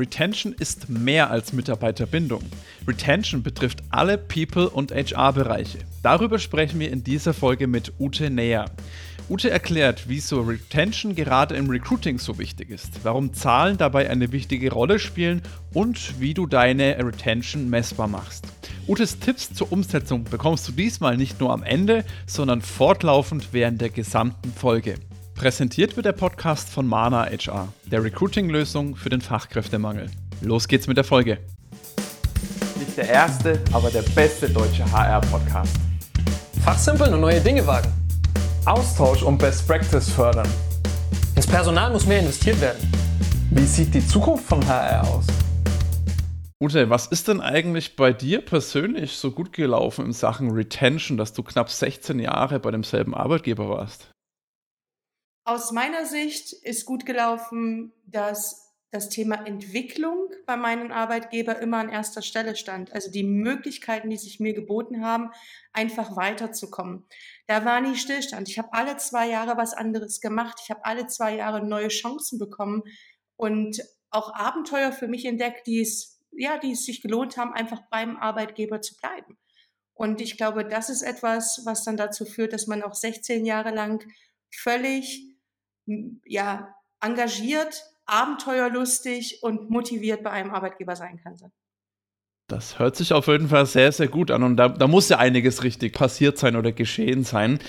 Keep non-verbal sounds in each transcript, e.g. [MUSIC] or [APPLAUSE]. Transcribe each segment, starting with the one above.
Retention ist mehr als Mitarbeiterbindung. Retention betrifft alle People- und HR-Bereiche. Darüber sprechen wir in dieser Folge mit Ute näher. Ute erklärt, wieso Retention gerade im Recruiting so wichtig ist, warum Zahlen dabei eine wichtige Rolle spielen und wie du deine Retention messbar machst. Utes Tipps zur Umsetzung bekommst du diesmal nicht nur am Ende, sondern fortlaufend während der gesamten Folge. Präsentiert wird der Podcast von Mana HR, der Recruiting-Lösung für den Fachkräftemangel. Los geht's mit der Folge. Nicht der erste, aber der beste deutsche HR-Podcast. Fachsimpeln und neue Dinge wagen. Austausch und Best Practice fördern. Ins Personal muss mehr investiert werden. Wie sieht die Zukunft von HR aus? Ute, was ist denn eigentlich bei dir persönlich so gut gelaufen in Sachen Retention, dass du knapp 16 Jahre bei demselben Arbeitgeber warst? Aus meiner Sicht ist gut gelaufen, dass das Thema Entwicklung bei meinem Arbeitgeber immer an erster Stelle stand. Also die Möglichkeiten, die sich mir geboten haben, einfach weiterzukommen. Da war nie Stillstand. Ich habe alle zwei Jahre was anderes gemacht. Ich habe alle zwei Jahre neue Chancen bekommen und auch Abenteuer für mich entdeckt, die es, ja, die es sich gelohnt haben, einfach beim Arbeitgeber zu bleiben. Und ich glaube, das ist etwas, was dann dazu führt, dass man auch 16 Jahre lang völlig ja, engagiert, abenteuerlustig und motiviert bei einem Arbeitgeber sein kann. Das hört sich auf jeden Fall sehr, sehr gut an und da, da muss ja einiges richtig passiert sein oder geschehen sein.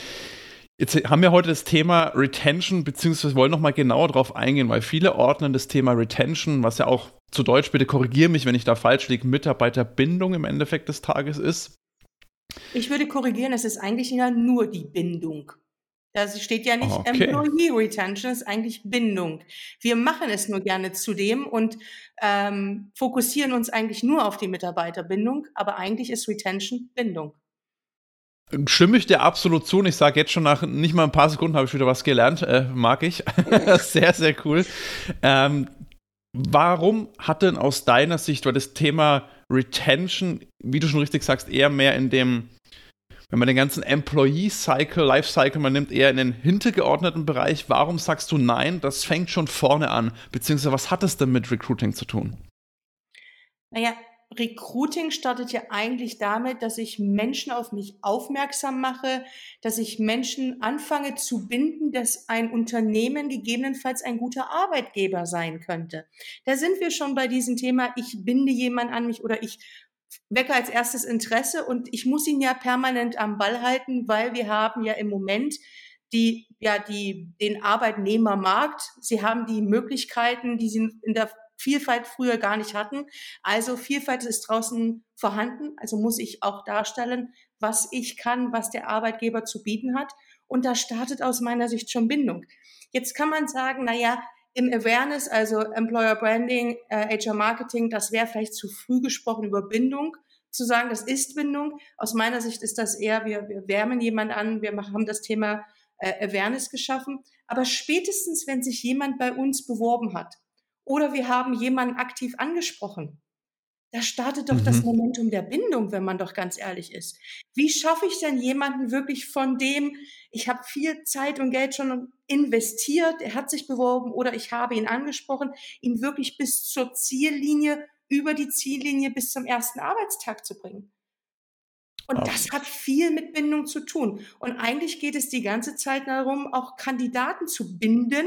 Jetzt haben wir heute das Thema Retention, beziehungsweise wollen nochmal genauer darauf eingehen, weil viele ordnen das Thema Retention, was ja auch zu Deutsch, bitte korrigiere mich, wenn ich da falsch liege, Mitarbeiterbindung im Endeffekt des Tages ist. Ich würde korrigieren, es ist eigentlich ja nur die Bindung. Da steht ja nicht okay. Employee Retention, ist eigentlich Bindung. Wir machen es nur gerne zudem und ähm, fokussieren uns eigentlich nur auf die Mitarbeiterbindung, aber eigentlich ist Retention Bindung. Stimme ich dir absolut zu und ich sage jetzt schon nach nicht mal ein paar Sekunden habe ich wieder was gelernt, äh, mag ich. [LAUGHS] sehr, sehr cool. Ähm, warum hat denn aus deiner Sicht, weil das Thema Retention, wie du schon richtig sagst, eher mehr in dem wenn man den ganzen Employee-Cycle, Life-Cycle, man nimmt eher in den hintergeordneten Bereich, warum sagst du nein, das fängt schon vorne an? Beziehungsweise was hat es denn mit Recruiting zu tun? Naja, Recruiting startet ja eigentlich damit, dass ich Menschen auf mich aufmerksam mache, dass ich Menschen anfange zu binden, dass ein Unternehmen gegebenenfalls ein guter Arbeitgeber sein könnte. Da sind wir schon bei diesem Thema, ich binde jemanden an mich oder ich wecke als erstes Interesse und ich muss ihn ja permanent am Ball halten, weil wir haben ja im Moment die, ja, die, den Arbeitnehmermarkt. Sie haben die Möglichkeiten, die sie in der Vielfalt früher gar nicht hatten. Also Vielfalt ist draußen vorhanden. Also muss ich auch darstellen, was ich kann, was der Arbeitgeber zu bieten hat. Und da startet aus meiner Sicht schon Bindung. Jetzt kann man sagen, na ja, im Awareness, also Employer Branding, äh, HR Marketing, das wäre vielleicht zu früh gesprochen über Bindung zu sagen, das ist Bindung. Aus meiner Sicht ist das eher, wir, wir wärmen jemand an, wir haben das Thema äh, Awareness geschaffen. Aber spätestens, wenn sich jemand bei uns beworben hat oder wir haben jemanden aktiv angesprochen, da startet doch mhm. das Momentum der Bindung, wenn man doch ganz ehrlich ist. Wie schaffe ich denn jemanden wirklich von dem, ich habe viel Zeit und Geld schon investiert, er hat sich beworben oder ich habe ihn angesprochen, ihn wirklich bis zur Ziellinie, über die Ziellinie bis zum ersten Arbeitstag zu bringen? Und okay. das hat viel mit Bindung zu tun. Und eigentlich geht es die ganze Zeit darum, auch Kandidaten zu binden,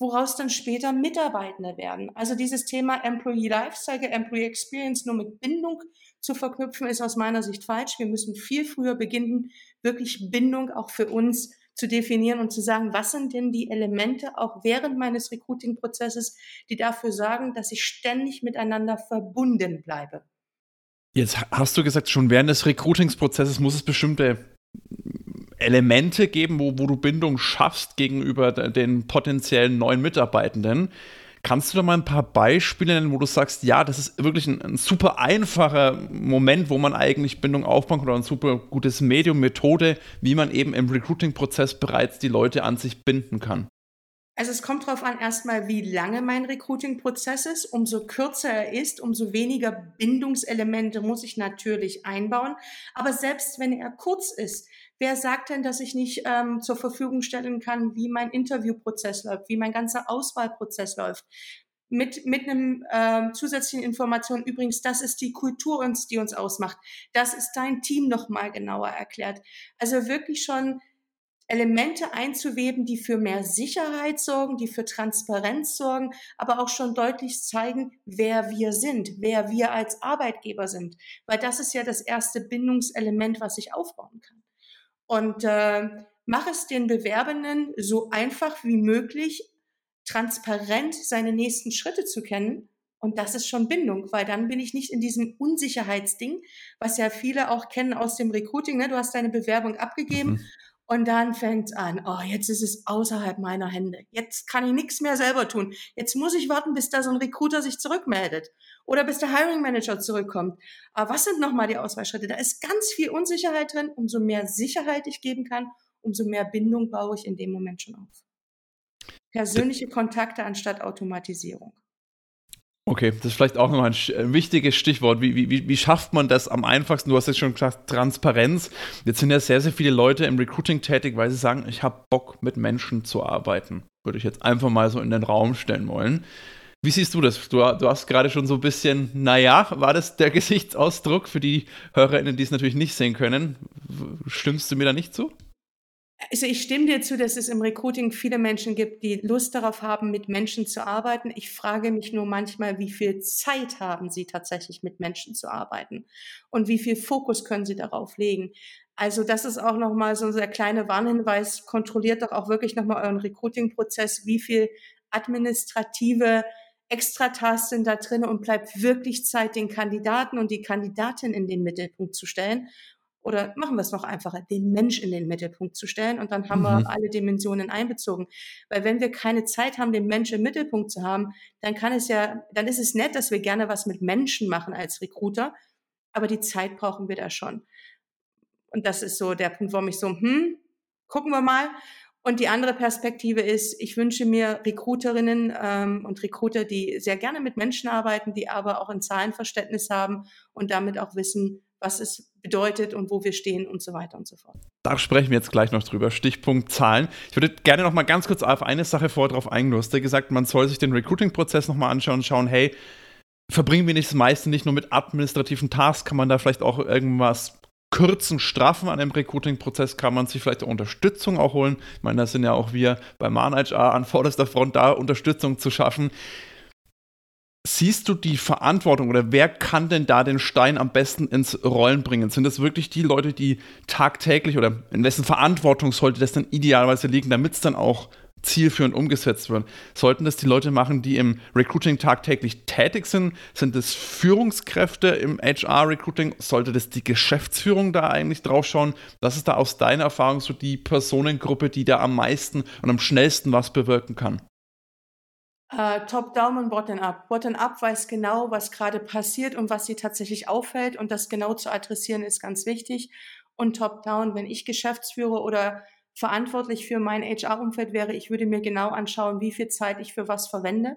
woraus dann später Mitarbeitende werden. Also dieses Thema Employee Lifecycle, Employee Experience nur mit Bindung zu verknüpfen, ist aus meiner Sicht falsch. Wir müssen viel früher beginnen, wirklich Bindung auch für uns zu definieren und zu sagen, was sind denn die Elemente auch während meines Recruiting-Prozesses, die dafür sorgen, dass ich ständig miteinander verbunden bleibe. Jetzt hast du gesagt, schon während des Recruitingsprozesses muss es bestimmte Elemente geben, wo, wo du Bindung schaffst gegenüber den potenziellen neuen Mitarbeitenden. Kannst du da mal ein paar Beispiele nennen, wo du sagst, ja, das ist wirklich ein, ein super einfacher Moment, wo man eigentlich Bindung aufbauen kann oder ein super gutes Medium, Methode, wie man eben im Recruiting-Prozess bereits die Leute an sich binden kann? Also es kommt darauf an, erstmal, wie lange mein Recruiting-Prozess ist. Umso kürzer er ist, umso weniger Bindungselemente muss ich natürlich einbauen. Aber selbst wenn er kurz ist, wer sagt denn, dass ich nicht ähm, zur Verfügung stellen kann, wie mein Interviewprozess läuft, wie mein ganzer Auswahlprozess läuft? mit, mit einem äh, zusätzlichen Information. Übrigens, das ist die Kultur, uns, die uns ausmacht. Das ist dein Team nochmal genauer erklärt. Also wirklich schon Elemente einzuweben, die für mehr Sicherheit sorgen, die für Transparenz sorgen, aber auch schon deutlich zeigen, wer wir sind, wer wir als Arbeitgeber sind. Weil das ist ja das erste Bindungselement, was ich aufbauen kann. Und äh, mach es den Bewerbenden so einfach wie möglich, transparent seine nächsten Schritte zu kennen. Und das ist schon Bindung, weil dann bin ich nicht in diesem Unsicherheitsding, was ja viele auch kennen aus dem Recruiting. Ne? Du hast deine Bewerbung abgegeben mhm. Und dann fängt an, oh, jetzt ist es außerhalb meiner Hände. Jetzt kann ich nichts mehr selber tun. Jetzt muss ich warten, bis da so ein Recruiter sich zurückmeldet oder bis der Hiring Manager zurückkommt. Aber was sind nochmal die Auswahlschritte? Da ist ganz viel Unsicherheit drin. Umso mehr Sicherheit ich geben kann, umso mehr Bindung baue ich in dem Moment schon auf. Persönliche Kontakte anstatt Automatisierung. Okay, das ist vielleicht auch noch ein, ein wichtiges Stichwort. Wie, wie, wie schafft man das am einfachsten? Du hast jetzt schon gesagt, Transparenz. Jetzt sind ja sehr, sehr viele Leute im Recruiting tätig, weil sie sagen, ich habe Bock, mit Menschen zu arbeiten. Würde ich jetzt einfach mal so in den Raum stellen wollen. Wie siehst du das? Du, du hast gerade schon so ein bisschen, naja, war das der [LAUGHS] Gesichtsausdruck für die HörerInnen, die es natürlich nicht sehen können? Stimmst du mir da nicht zu? Also ich stimme dir zu, dass es im Recruiting viele Menschen gibt, die Lust darauf haben, mit Menschen zu arbeiten. Ich frage mich nur manchmal, wie viel Zeit haben sie tatsächlich mit Menschen zu arbeiten und wie viel Fokus können sie darauf legen. Also das ist auch nochmal so ein sehr kleiner Warnhinweis. Kontrolliert doch auch wirklich nochmal euren Recruiting-Prozess, wie viel administrative Extratasks sind da drin und bleibt wirklich Zeit, den Kandidaten und die Kandidatin in den Mittelpunkt zu stellen oder machen wir es noch einfacher, den Mensch in den Mittelpunkt zu stellen und dann haben mhm. wir alle Dimensionen einbezogen. Weil wenn wir keine Zeit haben, den Mensch im Mittelpunkt zu haben, dann kann es ja, dann ist es nett, dass wir gerne was mit Menschen machen als Recruiter, aber die Zeit brauchen wir da schon. Und das ist so der Punkt, warum ich so, hm, gucken wir mal. Und die andere Perspektive ist, ich wünsche mir Recruiterinnen ähm, und Recruiter, die sehr gerne mit Menschen arbeiten, die aber auch ein Zahlenverständnis haben und damit auch wissen, was es bedeutet und wo wir stehen und so weiter und so fort. Da sprechen wir jetzt gleich noch drüber. Stichpunkt Zahlen. Ich würde gerne noch mal ganz kurz auf eine Sache vorher drauf eingehen. Du hast ja gesagt, man soll sich den Recruiting-Prozess noch mal anschauen und schauen, hey, verbringen wir nicht das meiste nicht nur mit administrativen Tasks, kann man da vielleicht auch irgendwas kürzen, straffen an dem Recruiting-Prozess, kann man sich vielleicht auch Unterstützung auch holen. Ich meine, da sind ja auch wir bei Man HR an vorderster Front da, Unterstützung zu schaffen. Siehst du die Verantwortung oder wer kann denn da den Stein am besten ins Rollen bringen? Sind das wirklich die Leute, die tagtäglich oder in wessen Verantwortung sollte das dann idealerweise liegen, damit es dann auch zielführend umgesetzt wird? Sollten das die Leute machen, die im Recruiting tagtäglich tätig sind? Sind das Führungskräfte im HR-Recruiting? Sollte das die Geschäftsführung da eigentlich drauf schauen? Was ist da aus deiner Erfahrung so die Personengruppe, die da am meisten und am schnellsten was bewirken kann? Uh, Top-down und Bottom-up. Bottom-up weiß genau, was gerade passiert und was sie tatsächlich auffällt und das genau zu adressieren ist ganz wichtig. Und Top-down, wenn ich Geschäftsführer oder verantwortlich für mein HR-Umfeld wäre, ich würde mir genau anschauen, wie viel Zeit ich für was verwende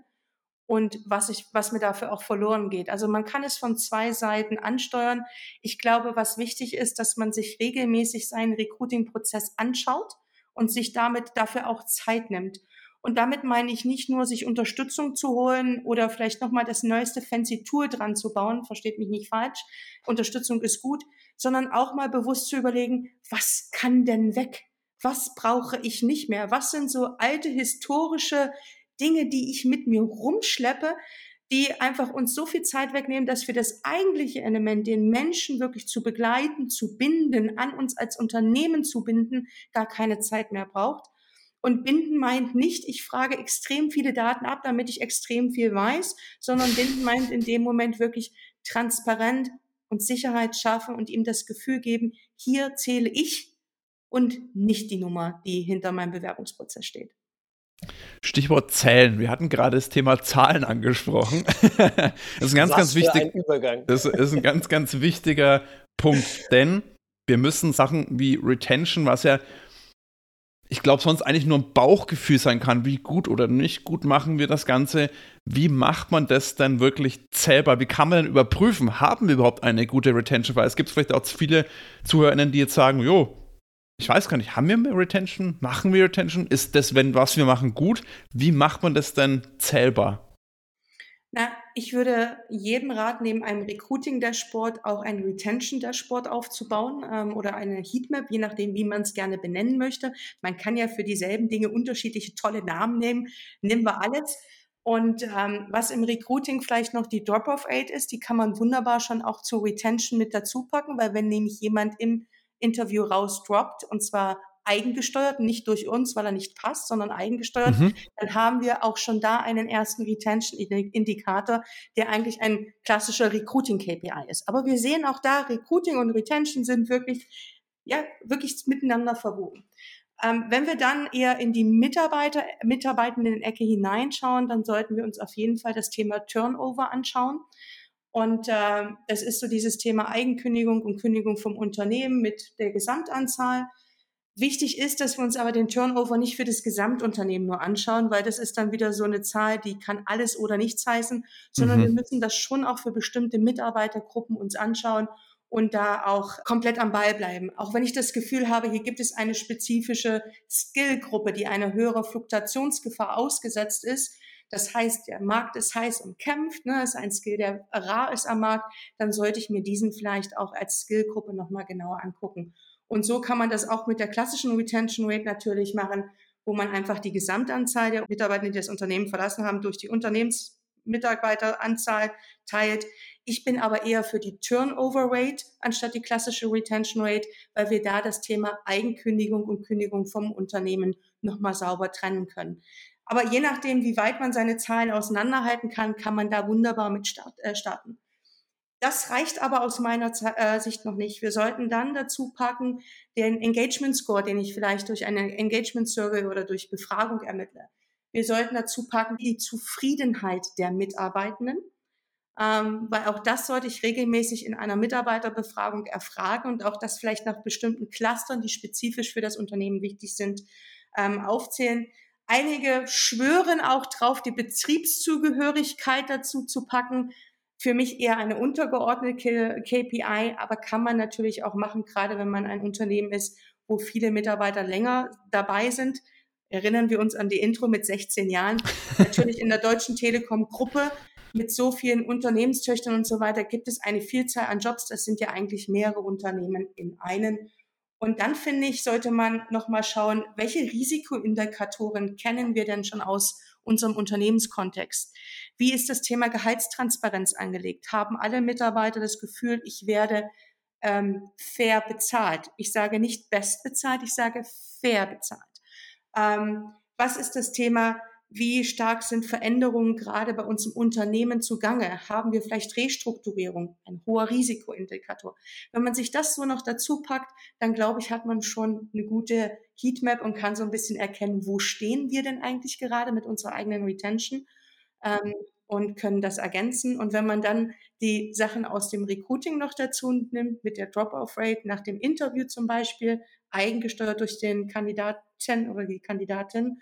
und was ich, was mir dafür auch verloren geht. Also man kann es von zwei Seiten ansteuern. Ich glaube, was wichtig ist, dass man sich regelmäßig seinen Recruiting-Prozess anschaut und sich damit dafür auch Zeit nimmt. Und damit meine ich nicht nur, sich Unterstützung zu holen oder vielleicht nochmal das neueste fancy Tool dran zu bauen, versteht mich nicht falsch, Unterstützung ist gut, sondern auch mal bewusst zu überlegen, was kann denn weg? Was brauche ich nicht mehr? Was sind so alte historische Dinge, die ich mit mir rumschleppe, die einfach uns so viel Zeit wegnehmen, dass wir das eigentliche Element, den Menschen wirklich zu begleiten, zu binden, an uns als Unternehmen zu binden, gar keine Zeit mehr braucht. Und binden meint nicht, ich frage extrem viele Daten ab, damit ich extrem viel weiß, sondern binden meint in dem Moment wirklich transparent und Sicherheit schaffen und ihm das Gefühl geben, hier zähle ich und nicht die Nummer, die hinter meinem Bewerbungsprozess steht. Stichwort Zählen. Wir hatten gerade das Thema Zahlen angesprochen. [LAUGHS] das ist ein ganz, Was ganz wichtig. Das ist ein ganz, ganz wichtiger Punkt, denn wir müssen Sachen wie Retention, was ja ich glaube, sonst eigentlich nur ein Bauchgefühl sein kann, wie gut oder nicht gut machen wir das Ganze. Wie macht man das denn wirklich zählbar? Wie kann man denn überprüfen, haben wir überhaupt eine gute Retention? Weil es gibt vielleicht auch viele ZuhörerInnen, die jetzt sagen, jo, ich weiß gar nicht, haben wir mehr Retention? Machen wir Retention? Ist das, wenn was wir machen, gut? Wie macht man das denn zählbar? Na, ich würde jedem raten, neben einem Recruiting-Dashboard auch ein Retention-Dashboard aufzubauen ähm, oder eine Heatmap, je nachdem, wie man es gerne benennen möchte. Man kann ja für dieselben Dinge unterschiedliche tolle Namen nehmen. Nehmen wir alles. Und ähm, was im Recruiting vielleicht noch die Drop-off-Rate ist, die kann man wunderbar schon auch zur Retention mit dazu packen, weil wenn nämlich jemand im Interview rausdroppt, und zwar eigengesteuert, nicht durch uns, weil er nicht passt, sondern eigengesteuert, mhm. dann haben wir auch schon da einen ersten Retention-Indikator, der eigentlich ein klassischer Recruiting-KPI ist. Aber wir sehen auch da, Recruiting und Retention sind wirklich, ja, wirklich miteinander verwoben. Ähm, wenn wir dann eher in die Mitarbeiter, Mitarbeitenden-Ecke hineinschauen, dann sollten wir uns auf jeden Fall das Thema Turnover anschauen. Und äh, das ist so dieses Thema Eigenkündigung und Kündigung vom Unternehmen mit der Gesamtanzahl. Wichtig ist, dass wir uns aber den Turnover nicht für das Gesamtunternehmen nur anschauen, weil das ist dann wieder so eine Zahl, die kann alles oder nichts heißen, sondern mhm. wir müssen das schon auch für bestimmte Mitarbeitergruppen uns anschauen und da auch komplett am Ball bleiben. Auch wenn ich das Gefühl habe, hier gibt es eine spezifische Skillgruppe, die eine höhere Fluktuationsgefahr ausgesetzt ist. Das heißt, der Markt ist heiß umkämpft, ne, ist ein Skill, der rar ist am Markt, dann sollte ich mir diesen vielleicht auch als Skillgruppe nochmal genauer angucken. Und so kann man das auch mit der klassischen Retention Rate natürlich machen, wo man einfach die Gesamtanzahl der Mitarbeiter, die das Unternehmen verlassen haben, durch die Unternehmensmitarbeiteranzahl teilt. Ich bin aber eher für die Turnover Rate anstatt die klassische Retention Rate, weil wir da das Thema Eigenkündigung und Kündigung vom Unternehmen nochmal sauber trennen können. Aber je nachdem, wie weit man seine Zahlen auseinanderhalten kann, kann man da wunderbar mit äh, starten. Das reicht aber aus meiner äh, Sicht noch nicht. Wir sollten dann dazu packen den Engagement Score, den ich vielleicht durch eine Engagement Survey oder durch Befragung ermittle. Wir sollten dazu packen die Zufriedenheit der Mitarbeitenden, ähm, weil auch das sollte ich regelmäßig in einer Mitarbeiterbefragung erfragen und auch das vielleicht nach bestimmten Clustern, die spezifisch für das Unternehmen wichtig sind, ähm, aufzählen. Einige schwören auch drauf, die Betriebszugehörigkeit dazu zu packen für mich eher eine untergeordnete KPI, aber kann man natürlich auch machen, gerade wenn man ein Unternehmen ist, wo viele Mitarbeiter länger dabei sind. Erinnern wir uns an die Intro mit 16 Jahren. [LAUGHS] natürlich in der Deutschen Telekom Gruppe mit so vielen Unternehmenstöchtern und so weiter gibt es eine Vielzahl an Jobs. Das sind ja eigentlich mehrere Unternehmen in einen. Und dann finde ich, sollte man nochmal schauen, welche Risikoindikatoren kennen wir denn schon aus unserem Unternehmenskontext? Wie ist das Thema Gehaltstransparenz angelegt? Haben alle Mitarbeiter das Gefühl, ich werde ähm, fair bezahlt? Ich sage nicht best bezahlt, ich sage fair bezahlt. Ähm, was ist das Thema wie stark sind Veränderungen gerade bei uns im Unternehmen zugange? Haben wir vielleicht Restrukturierung? Ein hoher Risikoindikator. Wenn man sich das so noch dazu packt, dann glaube ich, hat man schon eine gute Heatmap und kann so ein bisschen erkennen, wo stehen wir denn eigentlich gerade mit unserer eigenen Retention ähm, und können das ergänzen. Und wenn man dann die Sachen aus dem Recruiting noch dazu nimmt, mit der Drop-off-Rate nach dem Interview zum Beispiel, eigengesteuert durch den Kandidaten oder die Kandidatin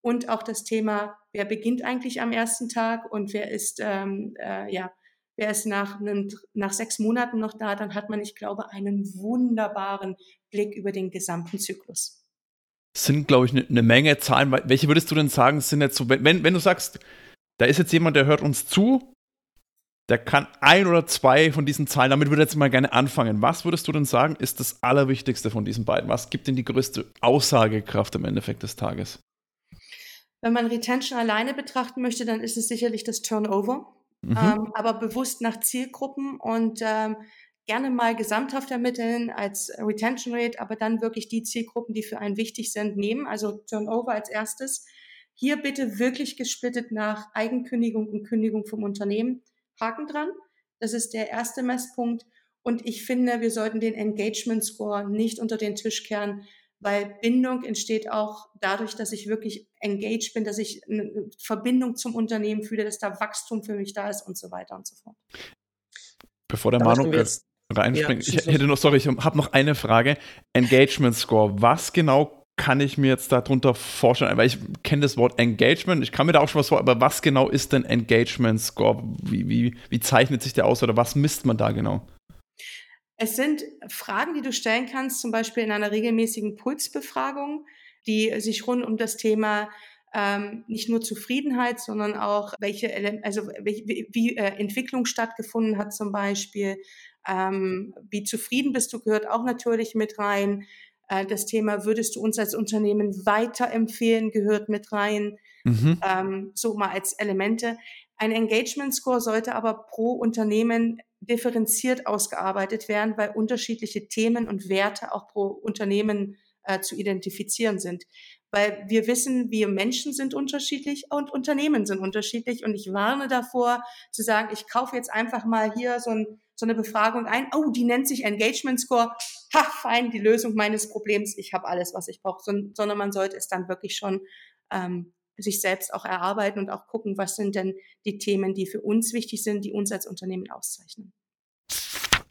und auch das Thema, wer beginnt eigentlich am ersten Tag und wer ist, ähm, äh, ja, wer ist nach, einem, nach sechs Monaten noch da, dann hat man, ich glaube, einen wunderbaren Blick über den gesamten Zyklus. Sind, glaube ich, eine ne Menge Zahlen. Welche würdest du denn sagen, sind jetzt so, wenn, wenn du sagst, da ist jetzt jemand, der hört uns zu, der kann ein oder zwei von diesen Zahlen, damit würde ich jetzt mal gerne anfangen. Was würdest du denn sagen, ist das Allerwichtigste von diesen beiden? Was gibt denn die größte Aussagekraft im Endeffekt des Tages? Wenn man Retention alleine betrachten möchte, dann ist es sicherlich das Turnover, mhm. ähm, aber bewusst nach Zielgruppen und ähm, gerne mal gesamthaft ermitteln als Retention Rate, aber dann wirklich die Zielgruppen, die für einen wichtig sind, nehmen. Also Turnover als erstes. Hier bitte wirklich gesplittet nach Eigenkündigung und Kündigung vom Unternehmen. Haken dran. Das ist der erste Messpunkt. Und ich finde, wir sollten den Engagement Score nicht unter den Tisch kehren, weil Bindung entsteht auch dadurch, dass ich wirklich engaged bin, dass ich eine Verbindung zum Unternehmen fühle, dass da Wachstum für mich da ist und so weiter und so fort. Bevor der Manu reinspringt, ja, ich hätte noch, sorry, ich habe noch eine Frage. Engagement Score, was genau kann ich mir jetzt darunter vorstellen? Weil ich kenne das Wort Engagement, ich kann mir da auch schon was vor, aber was genau ist denn Engagement Score? Wie, wie, wie zeichnet sich der aus oder was misst man da genau? Es sind Fragen, die du stellen kannst, zum Beispiel in einer regelmäßigen Pulsbefragung, die sich rund um das Thema ähm, nicht nur Zufriedenheit, sondern auch welche, also wie, wie äh, Entwicklung stattgefunden hat zum Beispiel, ähm, wie zufrieden bist du, gehört auch natürlich mit rein. Äh, das Thema, würdest du uns als Unternehmen weiterempfehlen, gehört mit rein. Mhm. Ähm, so mal als Elemente. Ein Engagement Score sollte aber pro Unternehmen differenziert ausgearbeitet werden, weil unterschiedliche Themen und Werte auch pro Unternehmen äh, zu identifizieren sind. Weil wir wissen, wir Menschen sind unterschiedlich und Unternehmen sind unterschiedlich. Und ich warne davor, zu sagen, ich kaufe jetzt einfach mal hier so, ein, so eine Befragung ein. Oh, die nennt sich Engagement Score. Ha, fein, die Lösung meines Problems. Ich habe alles, was ich brauche. So, sondern man sollte es dann wirklich schon ähm, sich selbst auch erarbeiten und auch gucken, was sind denn die Themen, die für uns wichtig sind, die uns als Unternehmen auszeichnen.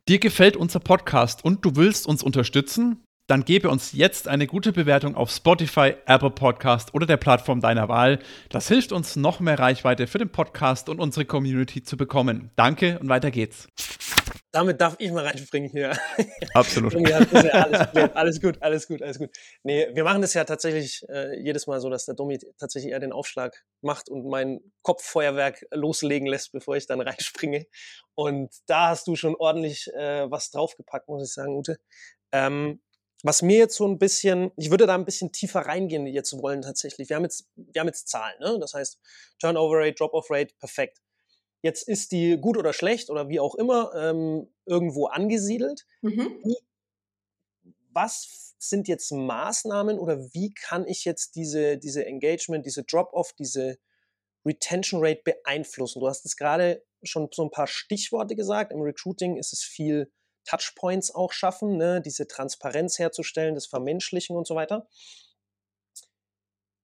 Dir gefällt unser Podcast und du willst uns unterstützen? Dann gebe uns jetzt eine gute Bewertung auf Spotify, Apple Podcast oder der Plattform deiner Wahl. Das hilft uns, noch mehr Reichweite für den Podcast und unsere Community zu bekommen. Danke und weiter geht's damit darf ich mal reinspringen hier. [LAUGHS] Absolut. ja, alles, alles, gut, alles gut, alles gut. Nee, wir machen das ja tatsächlich äh, jedes Mal so, dass der Domi tatsächlich eher den Aufschlag macht und mein Kopffeuerwerk loslegen lässt, bevor ich dann reinspringe. Und da hast du schon ordentlich äh, was draufgepackt, muss ich sagen, Ute. Ähm, was mir jetzt so ein bisschen, ich würde da ein bisschen tiefer reingehen jetzt wollen tatsächlich. Wir haben jetzt, wir haben jetzt Zahlen, ne? Das heißt Turnover Rate, Drop-off Rate, perfekt. Jetzt ist die gut oder schlecht oder wie auch immer ähm, irgendwo angesiedelt. Mhm. was sind jetzt Maßnahmen oder wie kann ich jetzt diese, diese Engagement, diese Drop-off, diese Retention Rate beeinflussen? Du hast es gerade schon so ein paar Stichworte gesagt. Im Recruiting ist es viel Touchpoints auch schaffen, ne? diese Transparenz herzustellen, das Vermenschlichen und so weiter.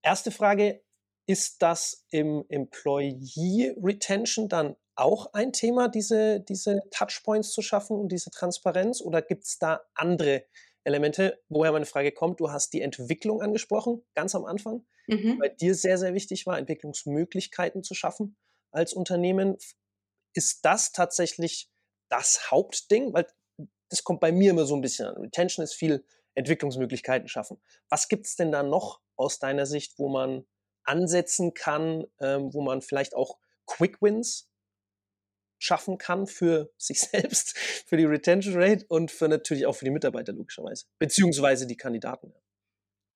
Erste Frage, ist das im Employee Retention dann auch ein Thema, diese, diese Touchpoints zu schaffen und diese Transparenz? Oder gibt es da andere Elemente, woher meine Frage kommt? Du hast die Entwicklung angesprochen, ganz am Anfang, mhm. bei dir sehr, sehr wichtig war, Entwicklungsmöglichkeiten zu schaffen als Unternehmen. Ist das tatsächlich das Hauptding? Weil das kommt bei mir immer so ein bisschen an. Retention ist viel Entwicklungsmöglichkeiten schaffen. Was gibt es denn da noch aus deiner Sicht, wo man ansetzen kann, ähm, wo man vielleicht auch Quick Wins schaffen kann für [LAUGHS] sich selbst, für die Retention Rate und für natürlich auch für die Mitarbeiter logischerweise, beziehungsweise die Kandidaten.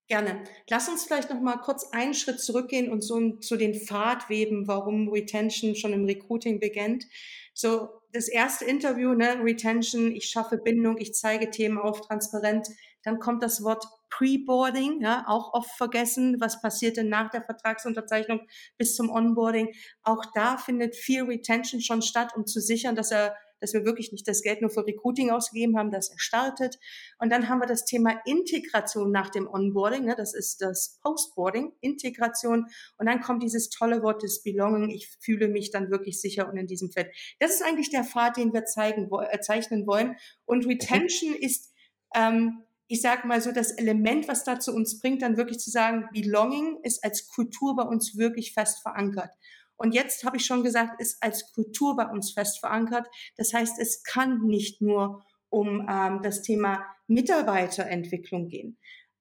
Gerne. Lass uns vielleicht noch mal kurz einen Schritt zurückgehen und so zu den Pfad weben, warum Retention schon im Recruiting beginnt. So das erste Interview, ne, Retention, ich schaffe Bindung, ich zeige Themen auf, transparent. Dann kommt das Wort Pre-Boarding, ja, auch oft vergessen, was passiert denn nach der Vertragsunterzeichnung bis zum Onboarding. Auch da findet viel Retention schon statt, um zu sichern, dass er dass wir wirklich nicht das Geld nur für Recruiting ausgegeben haben, dass er startet. Und dann haben wir das Thema Integration nach dem Onboarding, ne, das ist das Postboarding, Integration. Und dann kommt dieses tolle Wort des Belonging, ich fühle mich dann wirklich sicher und in diesem Feld. Das ist eigentlich der Pfad, den wir zeigen, äh, zeichnen wollen. Und Retention okay. ist ähm, ich sage mal so, das Element, was da zu uns bringt, dann wirklich zu sagen, Belonging ist als Kultur bei uns wirklich fest verankert. Und jetzt habe ich schon gesagt, ist als Kultur bei uns fest verankert. Das heißt, es kann nicht nur um ähm, das Thema Mitarbeiterentwicklung gehen.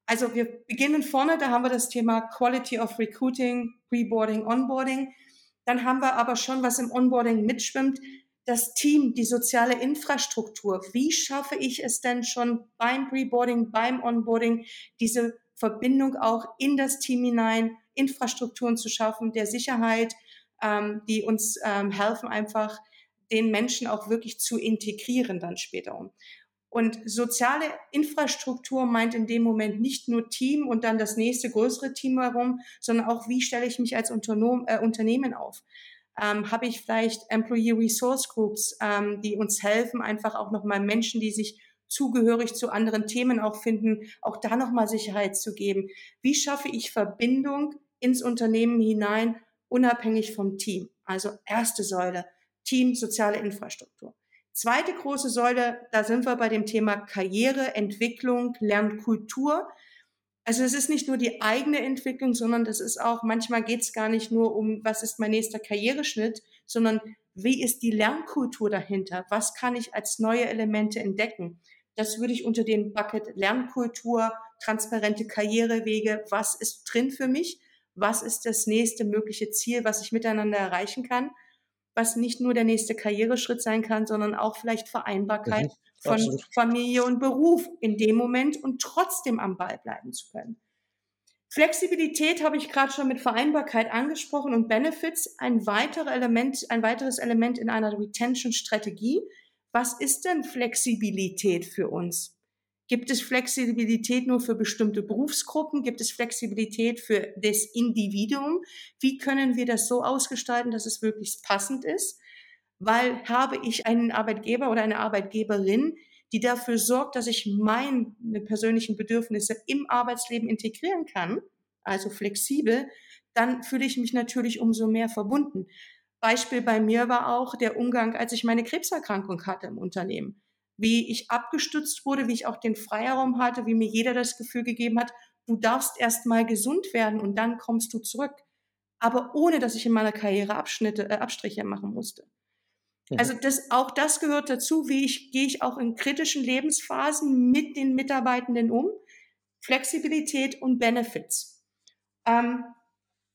Also wir beginnen vorne, da haben wir das Thema Quality of Recruiting, Reboarding, Onboarding. Dann haben wir aber schon, was im Onboarding mitschwimmt, das Team, die soziale Infrastruktur. Wie schaffe ich es denn schon beim Reboarding, beim Onboarding, diese Verbindung auch in das Team hinein, Infrastrukturen zu schaffen, der Sicherheit, ähm, die uns ähm, helfen, einfach den Menschen auch wirklich zu integrieren dann später um. Und soziale Infrastruktur meint in dem Moment nicht nur Team und dann das nächste größere Team herum, sondern auch, wie stelle ich mich als Unternehmen, äh, Unternehmen auf? ähm, habe ich vielleicht Employee Resource Groups, ähm, die uns helfen, einfach auch nochmal Menschen, die sich zugehörig zu anderen Themen auch finden, auch da nochmal Sicherheit zu geben. Wie schaffe ich Verbindung ins Unternehmen hinein, unabhängig vom Team? Also erste Säule, Team, soziale Infrastruktur. Zweite große Säule, da sind wir bei dem Thema Karriere, Entwicklung, Lernkultur. Also es ist nicht nur die eigene Entwicklung, sondern das ist auch, manchmal geht es gar nicht nur um, was ist mein nächster Karriereschnitt, sondern wie ist die Lernkultur dahinter? Was kann ich als neue Elemente entdecken? Das würde ich unter den Bucket Lernkultur, transparente Karrierewege, was ist drin für mich? Was ist das nächste mögliche Ziel, was ich miteinander erreichen kann, was nicht nur der nächste Karriereschritt sein kann, sondern auch vielleicht Vereinbarkeit mhm, von absolut. Familie und Beruf in dem Moment und trotzdem am Ball bleiben zu können. Flexibilität habe ich gerade schon mit Vereinbarkeit angesprochen und Benefits ein weiteres Element, ein weiteres Element in einer Retention-Strategie. Was ist denn Flexibilität für uns? Gibt es Flexibilität nur für bestimmte Berufsgruppen? Gibt es Flexibilität für das Individuum? Wie können wir das so ausgestalten, dass es wirklich passend ist? Weil habe ich einen Arbeitgeber oder eine Arbeitgeberin, die dafür sorgt, dass ich meine persönlichen Bedürfnisse im Arbeitsleben integrieren kann, also flexibel, dann fühle ich mich natürlich umso mehr verbunden. Beispiel bei mir war auch der Umgang, als ich meine Krebserkrankung hatte im Unternehmen. Wie ich abgestützt wurde, wie ich auch den Freiraum hatte, wie mir jeder das Gefühl gegeben hat, du darfst erst mal gesund werden und dann kommst du zurück. Aber ohne, dass ich in meiner Karriere Abschnitte, äh, Abstriche machen musste. Mhm. Also das, auch das gehört dazu, wie ich, gehe ich auch in kritischen Lebensphasen mit den Mitarbeitenden um. Flexibilität und Benefits. Ähm,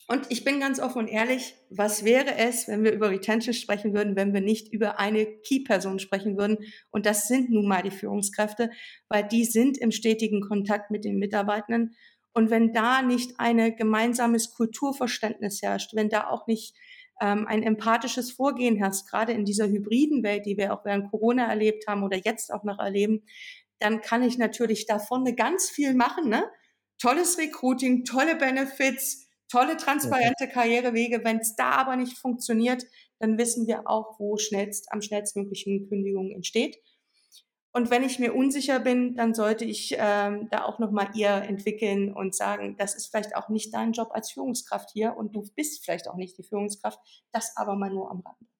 und ich bin ganz offen und ehrlich, was wäre es, wenn wir über Retention sprechen würden, wenn wir nicht über eine Key-Person sprechen würden? Und das sind nun mal die Führungskräfte, weil die sind im stetigen Kontakt mit den Mitarbeitenden. Und wenn da nicht ein gemeinsames Kulturverständnis herrscht, wenn da auch nicht ähm, ein empathisches Vorgehen herrscht, gerade in dieser hybriden Welt, die wir auch während Corona erlebt haben oder jetzt auch noch erleben, dann kann ich natürlich davon ganz viel machen. Ne? Tolles Recruiting, tolle Benefits, tolle transparente Karrierewege. Wenn es da aber nicht funktioniert, dann wissen wir auch, wo schnellst, am schnellstmöglichen Kündigung entsteht. Und wenn ich mir unsicher bin, dann sollte ich ähm, da auch nochmal eher entwickeln und sagen, das ist vielleicht auch nicht dein Job als Führungskraft hier und du bist vielleicht auch nicht die Führungskraft, das aber mal nur am Rande.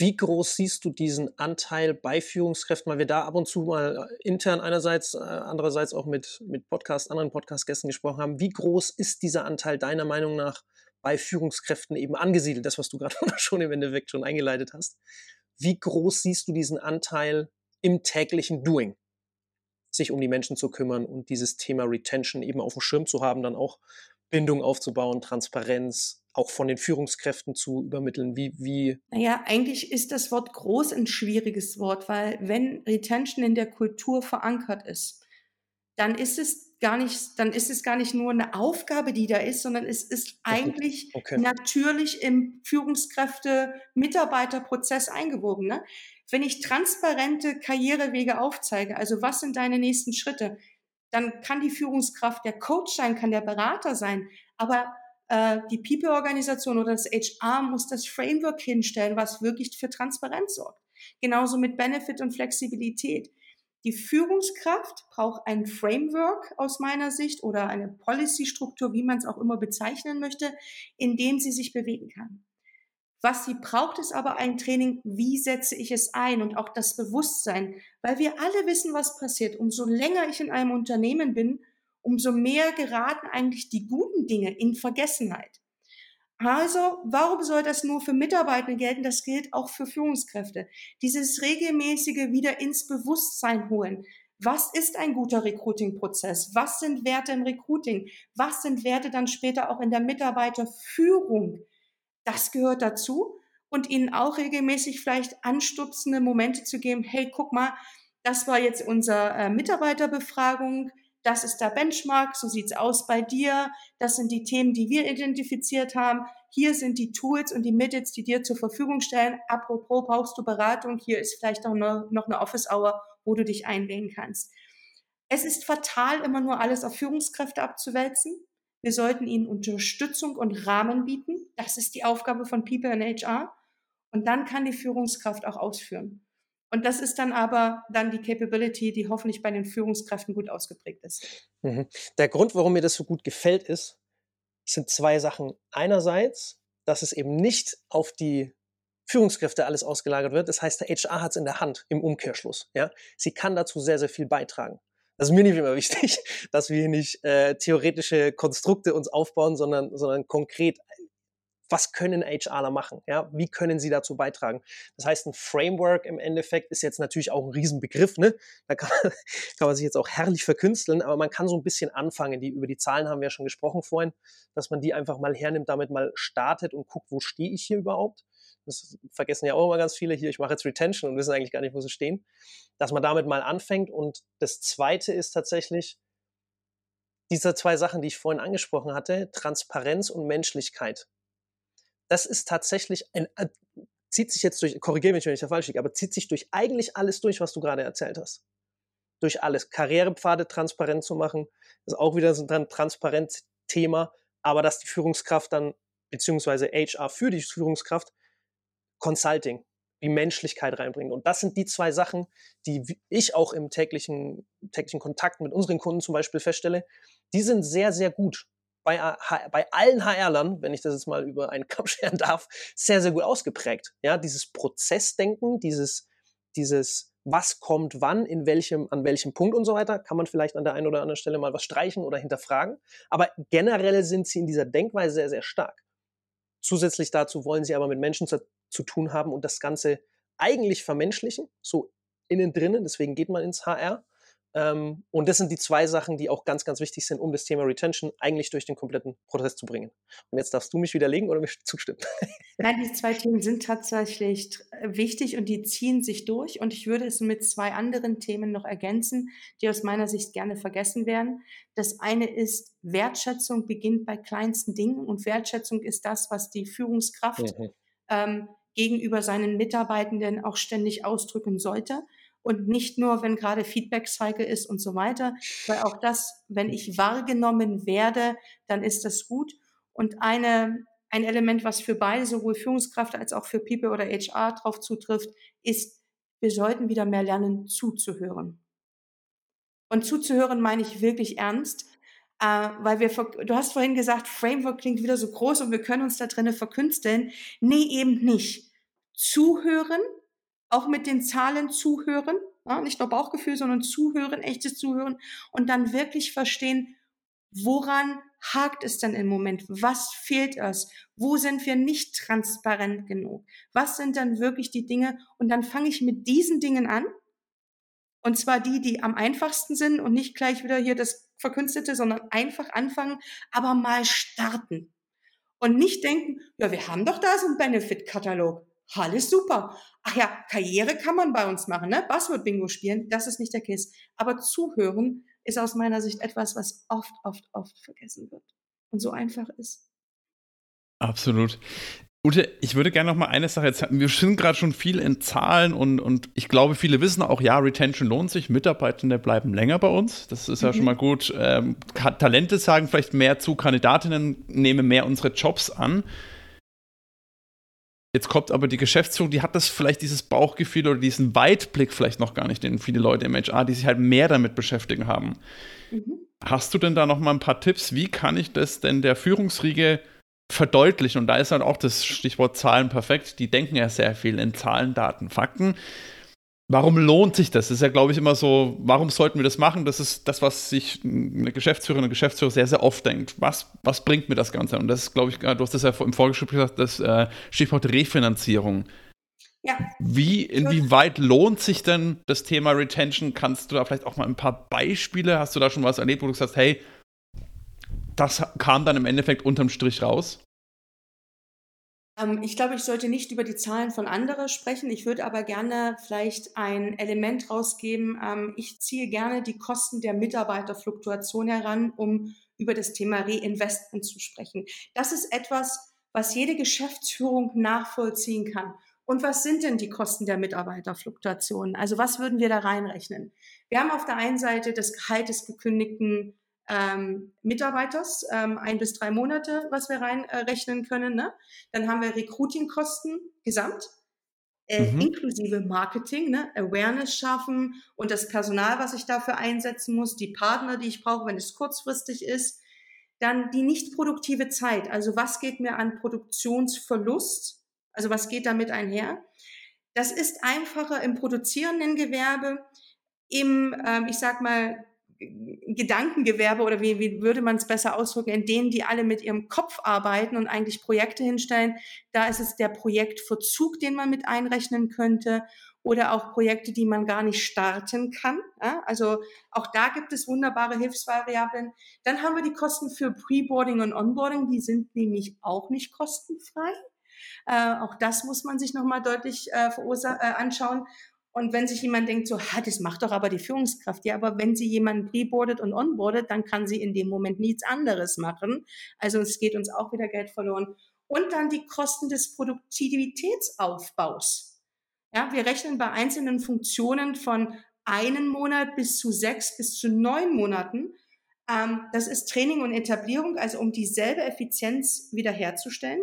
Wie groß siehst du diesen Anteil bei Führungskräften, weil wir da ab und zu mal äh, intern einerseits, äh, andererseits auch mit, mit Podcast, anderen Podcast-Gästen gesprochen haben. Wie groß ist dieser Anteil deiner Meinung nach bei Führungskräften eben angesiedelt? Das, was du [LAUGHS] gerade schon im Endeffekt schon eingeleitet hast. Wie groß siehst du diesen Anteil im täglichen Doing? Sich um die Menschen zu kümmern und dieses Thema Retention eben auf dem Schirm zu haben, dann auch Bindung aufzubauen, Transparenz, auch von den Führungskräften zu übermitteln? Wie, wie? Naja, eigentlich ist das Wort groß ein schwieriges Wort, weil wenn Retention in der Kultur verankert ist, dann ist es gar nicht, dann ist es gar nicht nur eine Aufgabe, die da ist, sondern es ist eigentlich okay. natürlich im Führungskräfte-Mitarbeiterprozess eingewoben. Ne? Wenn ich transparente Karrierewege aufzeige, also was sind deine nächsten Schritte, dann kann die Führungskraft der Coach sein, kann der Berater sein, aber äh, die People-Organisation oder das HR muss das Framework hinstellen, was wirklich für Transparenz sorgt. Genauso mit Benefit und Flexibilität. Die Führungskraft braucht ein Framework aus meiner Sicht oder eine Policy-Struktur, wie man es auch immer bezeichnen möchte, in dem sie sich bewegen kann. Was sie braucht, ist aber ein Training, wie setze ich es ein und auch das Bewusstsein, weil wir alle wissen, was passiert. Umso länger ich in einem Unternehmen bin, umso mehr geraten eigentlich die guten Dinge in Vergessenheit. Also, warum soll das nur für Mitarbeiter gelten? Das gilt auch für Führungskräfte. Dieses regelmäßige wieder ins Bewusstsein holen. Was ist ein guter Recruiting-Prozess? Was sind Werte im Recruiting? Was sind Werte dann später auch in der Mitarbeiterführung? Das gehört dazu. Und ihnen auch regelmäßig vielleicht anstupsende Momente zu geben. Hey, guck mal, das war jetzt unsere äh, Mitarbeiterbefragung das ist der Benchmark, so sieht's aus bei dir, das sind die Themen, die wir identifiziert haben, hier sind die Tools und die Mittels, die dir zur Verfügung stellen. Apropos, brauchst du Beratung, hier ist vielleicht noch eine, noch eine Office-Hour, wo du dich einwählen kannst. Es ist fatal, immer nur alles auf Führungskräfte abzuwälzen. Wir sollten ihnen Unterstützung und Rahmen bieten. Das ist die Aufgabe von People in HR. Und dann kann die Führungskraft auch ausführen. Und das ist dann aber dann die Capability, die hoffentlich bei den Führungskräften gut ausgeprägt ist. Mhm. Der Grund, warum mir das so gut gefällt, ist, sind zwei Sachen. Einerseits, dass es eben nicht auf die Führungskräfte alles ausgelagert wird. Das heißt, der HR hat es in der Hand im Umkehrschluss. Ja? Sie kann dazu sehr, sehr viel beitragen. Das ist mir nicht immer [LAUGHS] wichtig, dass wir nicht äh, theoretische Konstrukte uns aufbauen, sondern, sondern konkret was können HRler machen? Ja, wie können sie dazu beitragen? Das heißt, ein Framework im Endeffekt ist jetzt natürlich auch ein Riesenbegriff, ne? Da kann, [LAUGHS] kann man sich jetzt auch herrlich verkünsteln, aber man kann so ein bisschen anfangen. Die, über die Zahlen haben wir ja schon gesprochen vorhin, dass man die einfach mal hernimmt, damit mal startet und guckt, wo stehe ich hier überhaupt? Das vergessen ja auch immer ganz viele hier. Ich mache jetzt Retention und wissen eigentlich gar nicht, wo sie stehen. Dass man damit mal anfängt. Und das zweite ist tatsächlich, diese zwei Sachen, die ich vorhin angesprochen hatte, Transparenz und Menschlichkeit das ist tatsächlich ein, äh, zieht sich jetzt durch, korrigiere mich, wenn ich da falsch liege, aber zieht sich durch eigentlich alles durch, was du gerade erzählt hast. Durch alles. Karrierepfade transparent zu machen, ist auch wieder so ein transparent Thema, aber dass die Führungskraft dann, beziehungsweise HR für die Führungskraft, Consulting, die Menschlichkeit reinbringt. Und das sind die zwei Sachen, die ich auch im täglichen, täglichen Kontakt mit unseren Kunden zum Beispiel feststelle. Die sind sehr, sehr gut bei, bei allen HRlern, wenn ich das jetzt mal über einen Kamm [LAUGHS] scheren darf, sehr, sehr gut ausgeprägt. Ja, dieses Prozessdenken, dieses, dieses was kommt wann, in welchem, an welchem Punkt und so weiter, kann man vielleicht an der einen oder anderen Stelle mal was streichen oder hinterfragen. Aber generell sind sie in dieser Denkweise sehr, sehr stark. Zusätzlich dazu wollen sie aber mit Menschen zu, zu tun haben und das Ganze eigentlich vermenschlichen, so innen drinnen, deswegen geht man ins HR. Ähm, und das sind die zwei Sachen, die auch ganz, ganz wichtig sind, um das Thema Retention eigentlich durch den kompletten Prozess zu bringen. Und jetzt darfst du mich widerlegen oder mich [LAUGHS] zustimmen. Nein, die zwei Themen sind tatsächlich äh, wichtig und die ziehen sich durch. Und ich würde es mit zwei anderen Themen noch ergänzen, die aus meiner Sicht gerne vergessen werden. Das eine ist, Wertschätzung beginnt bei kleinsten Dingen und Wertschätzung ist das, was die Führungskraft mhm. ähm, gegenüber seinen Mitarbeitenden auch ständig ausdrücken sollte und nicht nur, wenn gerade Feedback-Cycle ist und so weiter, weil auch das, wenn ich wahrgenommen werde, dann ist das gut. Und eine, ein Element, was für beide, sowohl Führungskraft als auch für People oder HR drauf zutrifft, ist, wir sollten wieder mehr lernen, zuzuhören. Und zuzuhören meine ich wirklich ernst, äh, weil wir, du hast vorhin gesagt, Framework klingt wieder so groß und wir können uns da drinnen verkünsteln. Nee, eben nicht. Zuhören auch mit den Zahlen zuhören, ja, nicht nur Bauchgefühl, sondern zuhören, echtes Zuhören und dann wirklich verstehen, woran hakt es denn im Moment? Was fehlt es? Wo sind wir nicht transparent genug? Was sind dann wirklich die Dinge? Und dann fange ich mit diesen Dingen an. Und zwar die, die am einfachsten sind und nicht gleich wieder hier das Verkünstete, sondern einfach anfangen, aber mal starten. Und nicht denken, ja, wir haben doch da so einen Benefit-Katalog. Alles super. Ach ja, Karriere kann man bei uns machen, ne? Buzzword-Bingo spielen, das ist nicht der Case. Aber zuhören ist aus meiner Sicht etwas, was oft, oft, oft vergessen wird. Und so einfach ist. Absolut. Ute, ich würde gerne noch mal eine Sache jetzt Wir sind gerade schon viel in Zahlen und, und ich glaube, viele wissen auch, ja, Retention lohnt sich. Mitarbeitende bleiben länger bei uns. Das ist ja mhm. schon mal gut. Ähm, Talente sagen vielleicht mehr zu, Kandidatinnen nehmen mehr unsere Jobs an. Jetzt kommt aber die Geschäftsführung, die hat das vielleicht dieses Bauchgefühl oder diesen Weitblick vielleicht noch gar nicht, den viele Leute im HR, die sich halt mehr damit beschäftigen haben. Mhm. Hast du denn da noch mal ein paar Tipps? Wie kann ich das denn der Führungsriege verdeutlichen? Und da ist halt auch das Stichwort Zahlen perfekt. Die denken ja sehr viel in Zahlen, Daten, Fakten warum lohnt sich das? Das ist ja, glaube ich, immer so, warum sollten wir das machen? Das ist das, was sich eine Geschäftsführerin und Geschäftsführer sehr, sehr oft denkt. Was, was bringt mir das Ganze? Und das ist, glaube ich, du hast das ja im Vorgespräch gesagt, das äh, Stichwort Refinanzierung. Ja. Wie, inwieweit lohnt sich denn das Thema Retention? Kannst du da vielleicht auch mal ein paar Beispiele, hast du da schon was erlebt, wo du sagst, hey, das kam dann im Endeffekt unterm Strich raus? Ähm, ich glaube, ich sollte nicht über die Zahlen von anderen sprechen. Ich würde aber gerne vielleicht ein Element rausgeben. Ähm, ich ziehe gerne die Kosten der Mitarbeiterfluktuation heran, um über das Thema Reinvestment zu sprechen. Das ist etwas, was jede Geschäftsführung nachvollziehen kann. Und was sind denn die Kosten der Mitarbeiterfluktuation? Also was würden wir da reinrechnen? Wir haben auf der einen Seite das Gehalt des gekündigten ähm, Mitarbeiters, ähm, ein bis drei Monate, was wir reinrechnen äh, können. Ne? Dann haben wir Recruiting-Kosten gesamt, äh, mhm. inklusive Marketing, ne? Awareness schaffen und das Personal, was ich dafür einsetzen muss, die Partner, die ich brauche, wenn es kurzfristig ist. Dann die nicht produktive Zeit, also was geht mir an Produktionsverlust, also was geht damit einher. Das ist einfacher im produzierenden Gewerbe, im, ähm, ich sag mal, Gedankengewerbe oder wie, wie würde man es besser ausdrücken, in denen, die alle mit ihrem Kopf arbeiten und eigentlich Projekte hinstellen. Da ist es der Projektverzug, den man mit einrechnen könnte oder auch Projekte, die man gar nicht starten kann. Also auch da gibt es wunderbare Hilfsvariablen. Dann haben wir die Kosten für Preboarding und Onboarding, die sind nämlich auch nicht kostenfrei. Äh, auch das muss man sich nochmal deutlich äh, äh, anschauen. Und wenn sich jemand denkt, so, ha, das macht doch aber die Führungskraft. Ja, aber wenn sie jemanden preboardet und onboardet, dann kann sie in dem Moment nichts anderes machen. Also es geht uns auch wieder Geld verloren. Und dann die Kosten des Produktivitätsaufbaus. Ja, wir rechnen bei einzelnen Funktionen von einen Monat bis zu sechs bis zu neun Monaten. Ähm, das ist Training und Etablierung, also um dieselbe Effizienz wiederherzustellen.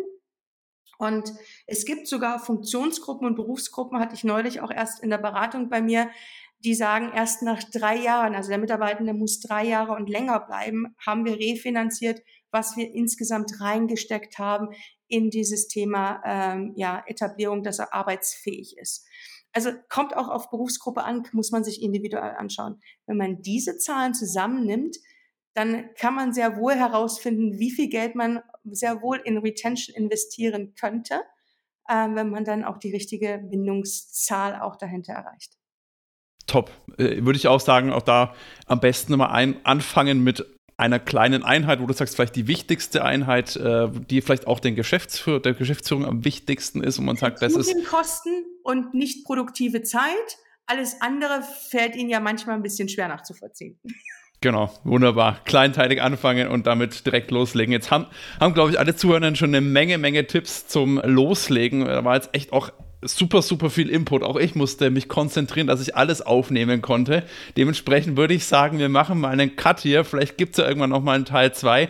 Und es gibt sogar Funktionsgruppen und Berufsgruppen, hatte ich neulich auch erst in der Beratung bei mir, die sagen, erst nach drei Jahren, also der Mitarbeitende muss drei Jahre und länger bleiben, haben wir refinanziert, was wir insgesamt reingesteckt haben in dieses Thema ähm, ja, Etablierung, dass er arbeitsfähig ist. Also kommt auch auf Berufsgruppe an, muss man sich individuell anschauen. Wenn man diese Zahlen zusammennimmt, dann kann man sehr wohl herausfinden, wie viel Geld man sehr wohl in Retention investieren könnte, äh, wenn man dann auch die richtige Bindungszahl auch dahinter erreicht. Top. Äh, würde ich auch sagen, auch da am besten immer ein, anfangen mit einer kleinen Einheit, wo du sagst, vielleicht die wichtigste Einheit, äh, die vielleicht auch den Geschäftsführer, der Geschäftsführung am wichtigsten ist und man sagt, das ist. Kosten und nicht produktive Zeit. Alles andere fällt ihnen ja manchmal ein bisschen schwer nachzuvollziehen. Genau, wunderbar. Kleinteilig anfangen und damit direkt loslegen. Jetzt haben, haben glaube ich, alle Zuhörer schon eine Menge, Menge Tipps zum Loslegen. Da war jetzt echt auch super, super viel Input. Auch ich musste mich konzentrieren, dass ich alles aufnehmen konnte. Dementsprechend würde ich sagen, wir machen mal einen Cut hier. Vielleicht gibt es ja irgendwann nochmal einen Teil 2.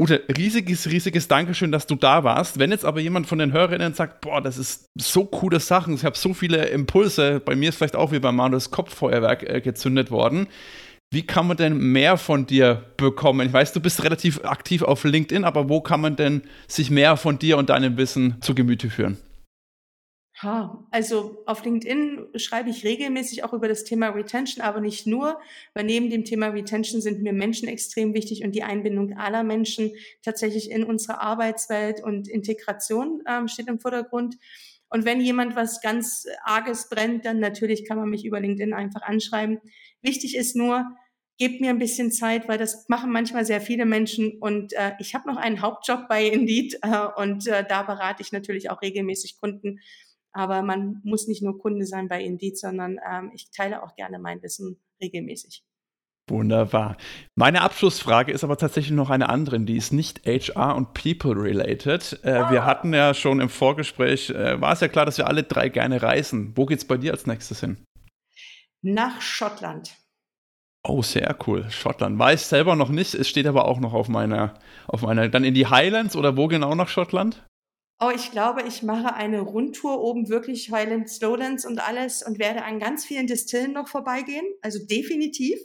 Ute, riesiges, riesiges Dankeschön, dass du da warst. Wenn jetzt aber jemand von den Hörerinnen sagt, boah, das ist so coole Sachen, ich habe so viele Impulse, bei mir ist vielleicht auch wie bei Manuels Kopffeuerwerk äh, gezündet worden. Wie kann man denn mehr von dir bekommen? Ich weiß, du bist relativ aktiv auf LinkedIn, aber wo kann man denn sich mehr von dir und deinem Wissen zu Gemüte führen? Ha, also auf LinkedIn schreibe ich regelmäßig auch über das Thema Retention, aber nicht nur, weil neben dem Thema Retention sind mir Menschen extrem wichtig und die Einbindung aller Menschen tatsächlich in unsere Arbeitswelt und Integration ähm, steht im Vordergrund. Und wenn jemand was ganz Arges brennt, dann natürlich kann man mich über LinkedIn einfach anschreiben. Wichtig ist nur, gebt mir ein bisschen Zeit, weil das machen manchmal sehr viele Menschen. Und äh, ich habe noch einen Hauptjob bei Indeed äh, und äh, da berate ich natürlich auch regelmäßig Kunden. Aber man muss nicht nur Kunde sein bei Indeed, sondern ähm, ich teile auch gerne mein Wissen regelmäßig. Wunderbar. Meine Abschlussfrage ist aber tatsächlich noch eine andere, die ist nicht HR und People related. Äh, ah. Wir hatten ja schon im Vorgespräch, äh, war es ja klar, dass wir alle drei gerne reisen. Wo geht es bei dir als nächstes hin? Nach Schottland. Oh, sehr cool. Schottland. Weiß selber noch nicht. Es steht aber auch noch auf meiner, auf meiner. Dann in die Highlands oder wo genau nach Schottland? Oh, ich glaube, ich mache eine Rundtour oben wirklich Highlands, Lowlands und alles und werde an ganz vielen Distillen noch vorbeigehen. Also definitiv.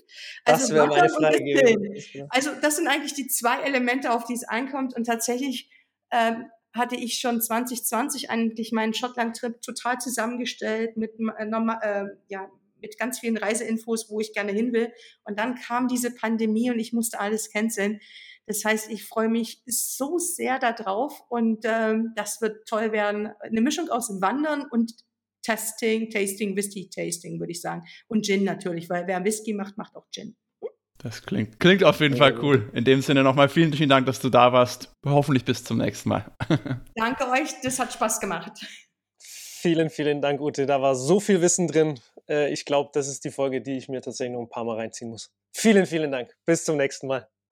Also das wäre meine Frage. Also das sind eigentlich die zwei Elemente, auf die es einkommt. Und tatsächlich ähm, hatte ich schon 2020 eigentlich meinen Schottland-Trip total zusammengestellt mit, äh, äh, ja, mit ganz vielen Reiseinfos, wo ich gerne hin will. Und dann kam diese Pandemie und ich musste alles canceln. Das heißt, ich freue mich so sehr darauf und ähm, das wird toll werden. Eine Mischung aus Wandern und Testing, Tasting, Whisky-Tasting, würde ich sagen. Und Gin natürlich, weil wer Whisky macht, macht auch Gin. Das klingt, klingt auf jeden Fall cool. In dem Sinne nochmal vielen, vielen Dank, dass du da warst. Hoffentlich bis zum nächsten Mal. [LAUGHS] Danke euch, das hat Spaß gemacht. Vielen, vielen Dank, Ute. Da war so viel Wissen drin. Äh, ich glaube, das ist die Folge, die ich mir tatsächlich noch ein paar Mal reinziehen muss. Vielen, vielen Dank. Bis zum nächsten Mal.